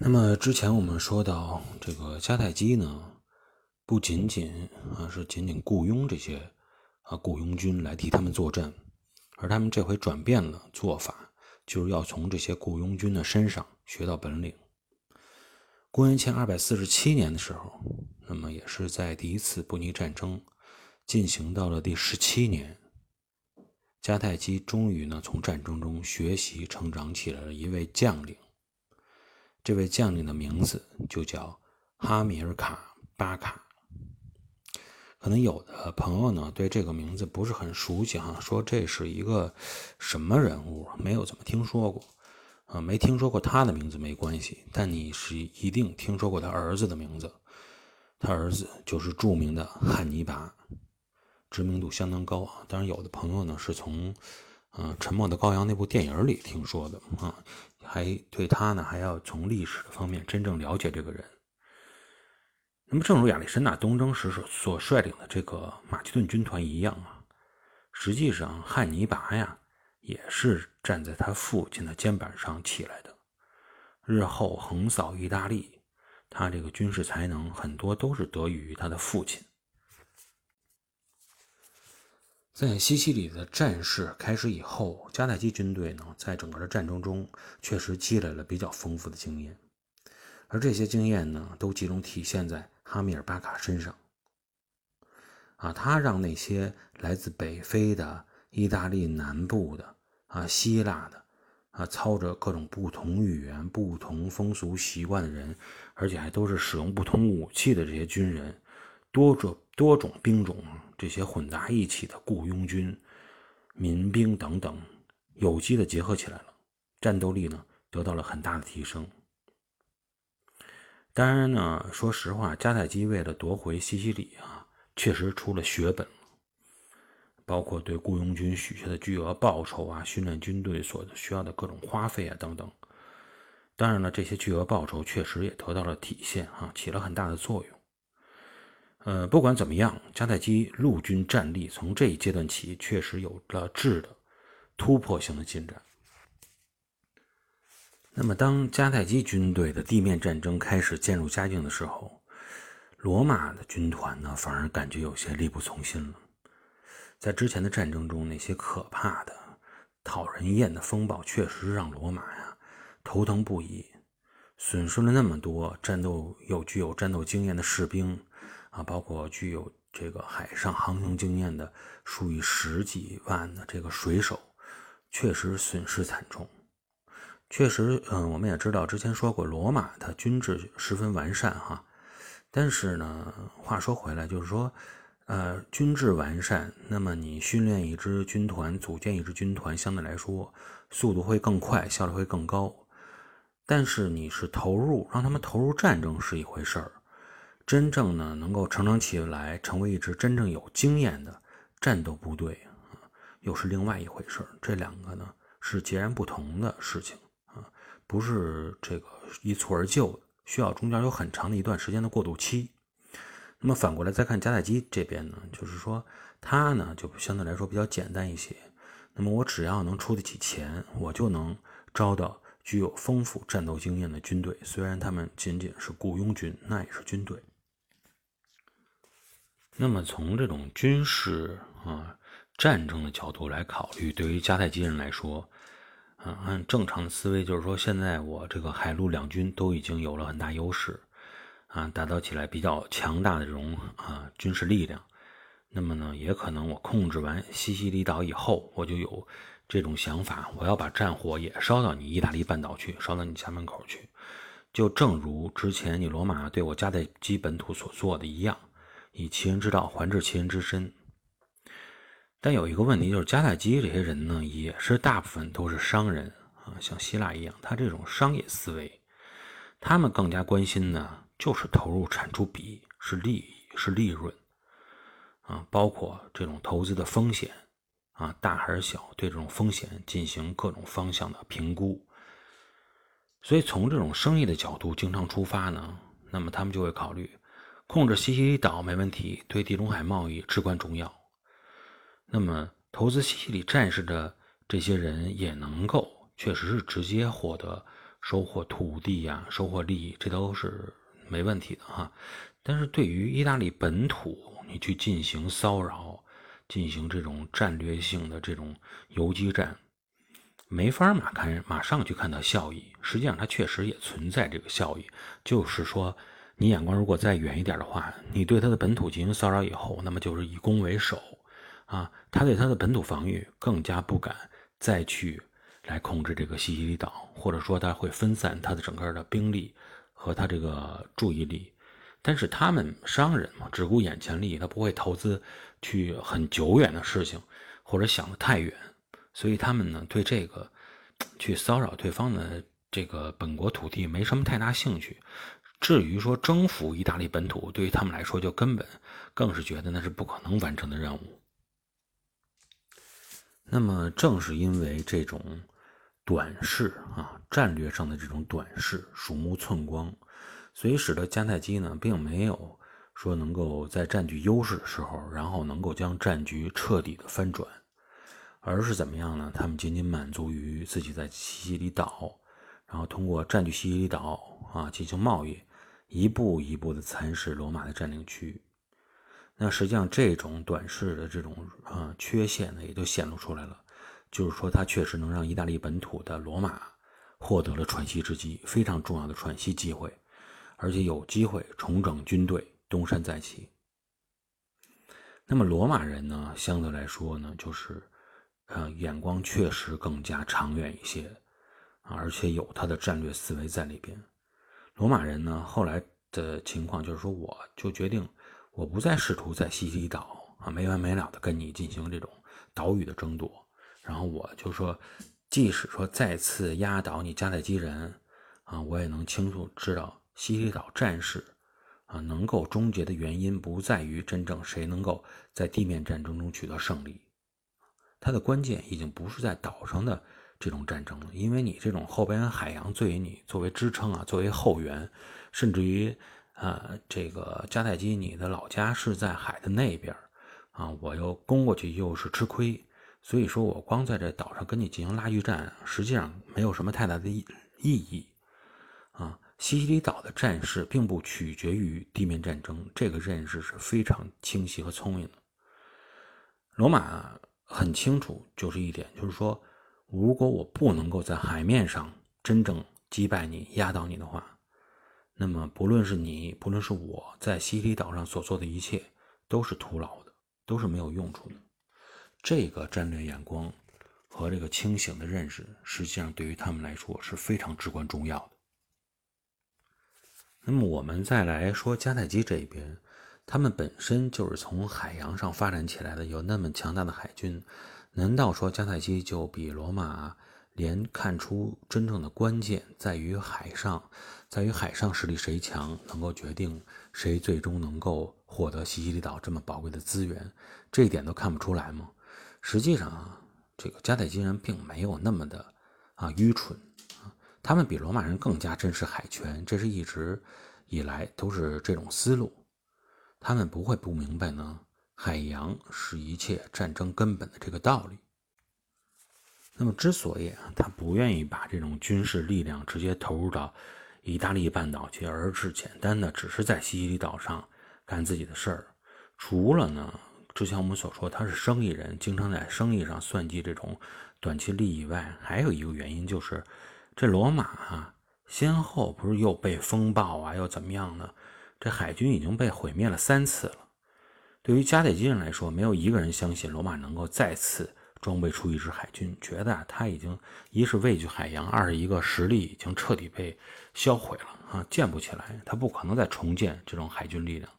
那么之前我们说到这个迦太基呢，不仅仅啊是仅仅雇佣这些啊雇佣军来替他们作战，而他们这回转变了做法，就是要从这些雇佣军的身上学到本领。公元前二百四十七年的时候，那么也是在第一次布匿战争进行到了第十七年，迦太基终于呢从战争中学习成长起来了一位将领。这位将领的名字就叫哈米尔卡巴卡。可能有的朋友呢对这个名字不是很熟悉哈，说这是一个什么人物，没有怎么听说过啊，没听说过他的名字没关系，但你是一定听说过他儿子的名字，他儿子就是著名的汉尼拔，知名度相当高啊。当然，有的朋友呢是从嗯《沉默的羔羊》那部电影里听说的啊。还对他呢，还要从历史的方面真正了解这个人。那么，正如亚历山大东征时所率领的这个马其顿军团一样啊，实际上汉尼拔呀，也是站在他父亲的肩膀上起来的。日后横扫意大利，他这个军事才能很多都是得益于他的父亲。在西西里的战事开始以后，迦太基军队呢，在整个的战争中确实积累了比较丰富的经验，而这些经验呢，都集中体现在哈米尔巴卡身上。啊，他让那些来自北非的、意大利南部的、啊希腊的、啊操着各种不同语言、不同风俗习惯的人，而且还都是使用不同武器的这些军人，多种多种兵种。这些混杂一起的雇佣军、民兵等等，有机的结合起来了，战斗力呢得到了很大的提升。当然呢，说实话，迦太基为了夺回西西里啊，确实出了血本，包括对雇佣军许下的巨额报酬啊，训练军队所需要的各种花费啊等等。当然了，这些巨额报酬确实也得到了体现啊，起了很大的作用。呃，不管怎么样，迦太基陆军战力从这一阶段起确实有了质的突破性的进展。那么，当迦太基军队的地面战争开始渐入佳境的时候，罗马的军团呢，反而感觉有些力不从心了。在之前的战争中，那些可怕的、讨人厌的风暴，确实让罗马呀头疼不已，损失了那么多战斗有具有战斗经验的士兵。啊，包括具有这个海上航行经验的数以十几万的这个水手，确实损失惨重。确实，嗯，我们也知道，之前说过，罗马的军制十分完善，哈。但是呢，话说回来，就是说，呃，军制完善，那么你训练一支军团，组建一支军团，相对来说速度会更快，效率会更高。但是你是投入，让他们投入战争是一回事儿。真正呢，能够成长起来，成为一支真正有经验的战斗部队啊，又是另外一回事这两个呢是截然不同的事情啊，不是这个一蹴而就的，需要中间有很长的一段时间的过渡期。那么反过来再看迦太基这边呢，就是说它呢就相对来说比较简单一些。那么我只要能出得起钱，我就能招到具有丰富战斗经验的军队。虽然他们仅仅是雇佣军，那也是军队。那么从这种军事啊战争的角度来考虑，对于迦太基人来说，啊按正常的思维就是说，现在我这个海陆两军都已经有了很大优势，啊打造起来比较强大的这种啊军事力量。那么呢，也可能我控制完西西里岛以后，我就有这种想法，我要把战火也烧到你意大利半岛去，烧到你家门口去。就正如之前你罗马对我迦太基本土所做的一样。以其人之道还治其人之身，但有一个问题就是迦太基这些人呢，也是大部分都是商人啊，像希腊一样，他这种商业思维，他们更加关心呢，就是投入产出比是利益是利润啊，包括这种投资的风险啊，大还是小，对这种风险进行各种方向的评估。所以从这种生意的角度经常出发呢，那么他们就会考虑。控制西西里岛没问题，对地中海贸易至关重要。那么，投资西西里战士的这些人也能够，确实是直接获得收获土地呀，收获利益，这都是没问题的哈。但是对于意大利本土，你去进行骚扰，进行这种战略性的这种游击战，没法马看马上去看到效益。实际上，它确实也存在这个效益，就是说，你眼光如果再远一点的话，你对他的本土进行骚扰以后，那么就是以攻为守，啊，他对他的本土防御更加不敢再去来控制这个西西里岛，或者说他会分散他的整个的兵力和他这个注意力。但是他们商人嘛，只顾眼前利益，他不会投资去很久远的事情，或者想得太远，所以他们呢对这个去骚扰对方的这个本国土地没什么太大兴趣。至于说征服意大利本土，对于他们来说就根本更是觉得那是不可能完成的任务。那么正是因为这种短视啊，战略上的这种短视，鼠目寸光。所以使得迦太基呢，并没有说能够在占据优势的时候，然后能够将战局彻底的翻转，而是怎么样呢？他们仅仅满足于自己在西西里岛，然后通过占据西西里岛啊进行贸易，一步一步的蚕食罗马的占领区。那实际上这种短视的这种啊缺陷呢，也就显露出来了，就是说它确实能让意大利本土的罗马获得了喘息之机，非常重要的喘息机会。而且有机会重整军队，东山再起。那么罗马人呢？相对来说呢，就是，呃，眼光确实更加长远一些，而且有他的战略思维在里边。罗马人呢，后来的情况就是说，我就决定，我不再试图在西西里岛啊没完没了的跟你进行这种岛屿的争夺，然后我就说，即使说再次压倒你迦太基人，啊，我也能清楚知道。西西里岛战事，啊，能够终结的原因不在于真正谁能够在地面战争中取得胜利，它的关键已经不是在岛上的这种战争，因为你这种后边海洋作为你作为支撑啊，作为后援，甚至于，呃，这个迦太基你的老家是在海的那边，啊，我又攻过去又是吃亏，所以说我光在这岛上跟你进行拉锯战，实际上没有什么太大的意意义，啊。西西里岛的战事并不取决于地面战争，这个认识是非常清晰和聪明的。罗马很清楚，就是一点，就是说，如果我不能够在海面上真正击败你、压倒你的话，那么不论是你，不论是我在西里岛上所做的一切，都是徒劳的，都是没有用处的。这个战略眼光和这个清醒的认识，实际上对于他们来说是非常至关重要的。那么我们再来说迦太基这一边，他们本身就是从海洋上发展起来的，有那么强大的海军，难道说迦太基就比罗马连看出真正的关键在于海上，在于海上实力谁强，能够决定谁最终能够获得西西里岛这么宝贵的资源，这一点都看不出来吗？实际上啊，这个迦太基人并没有那么的啊愚蠢。他们比罗马人更加珍视海权，这是一直以来都是这种思路。他们不会不明白呢，海洋是一切战争根本的这个道理。那么，之所以，他不愿意把这种军事力量直接投入到意大利半岛去，而是简单的只是在西西里岛上干自己的事儿，除了呢，之前我们所说他是生意人，经常在生意上算计这种短期利益外，还有一个原因就是。这罗马啊，先后不是又被风暴啊，又怎么样呢？这海军已经被毁灭了三次了。对于迦太基人来说，没有一个人相信罗马能够再次装备出一支海军，觉得他已经一是畏惧海洋，二是一个实力已经彻底被销毁了啊，建不起来，他不可能再重建这种海军力量。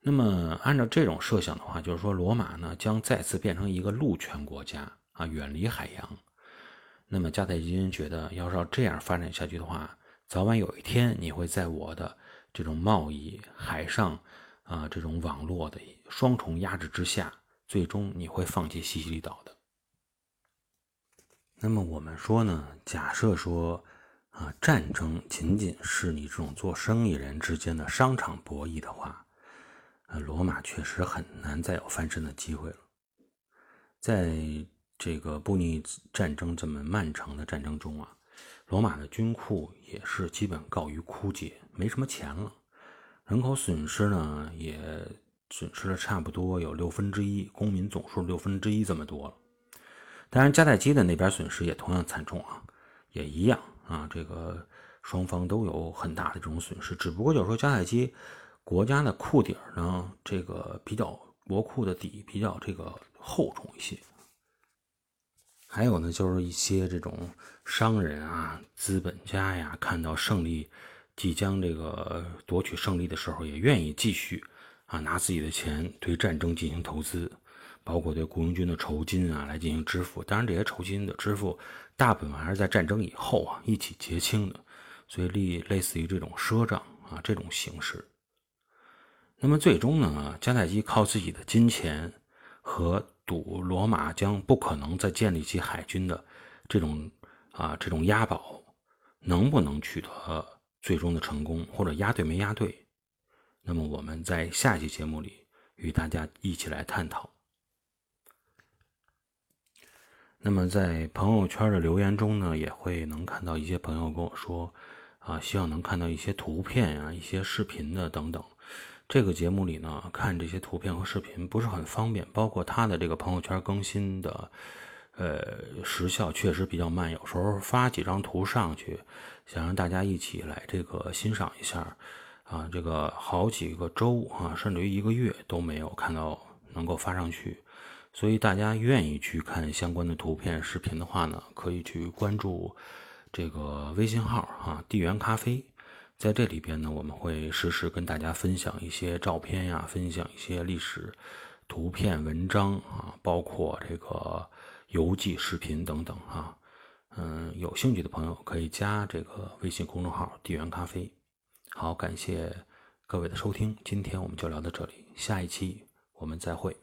那么，按照这种设想的话，就是说罗马呢将再次变成一个陆权国家啊，远离海洋。那么迦太基人觉得，要是要这样发展下去的话，早晚有一天你会在我的这种贸易、海上啊这种网络的双重压制之下，最终你会放弃西西里岛的。那么我们说呢，假设说啊，战争仅仅是你这种做生意人之间的商场博弈的话，呃，罗马确实很难再有翻身的机会了，在。这个布匿战争这么漫长的战争中啊，罗马的军库也是基本告于枯竭，没什么钱了。人口损失呢，也损失了差不多有六分之一，公民总数六分之一这么多了。当然，迦太基的那边损失也同样惨重啊，也一样啊。这个双方都有很大的这种损失，只不过就是说迦太基国家的库底呢，这个比较国库的底比较这个厚重一些。还有呢，就是一些这种商人啊、资本家呀，看到胜利。即将这个夺取胜利的时候，也愿意继续啊拿自己的钱对战争进行投资，包括对雇佣军的酬金啊来进行支付。当然，这些酬金的支付大部分还是在战争以后啊一起结清的，所以类类似于这种赊账啊这种形式。那么最终呢，迦太基靠自己的金钱和赌罗马将不可能再建立起海军的这种啊这种押宝，能不能取得？最终的成功或者押对没押对，那么我们在下期节目里与大家一起来探讨。那么在朋友圈的留言中呢，也会能看到一些朋友跟我说，啊，希望能看到一些图片呀、一些视频的等等。这个节目里呢，看这些图片和视频不是很方便，包括他的这个朋友圈更新的。呃，时效确实比较慢，有时候发几张图上去，想让大家一起来这个欣赏一下，啊，这个好几个周啊，甚至于一个月都没有看到能够发上去，所以大家愿意去看相关的图片、视频的话呢，可以去关注这个微信号啊，地缘咖啡，在这里边呢，我们会实时跟大家分享一些照片呀，分享一些历史图片、文章啊，包括这个。邮寄、视频等等哈，嗯，有兴趣的朋友可以加这个微信公众号“地缘咖啡”。好，感谢各位的收听，今天我们就聊到这里，下一期我们再会。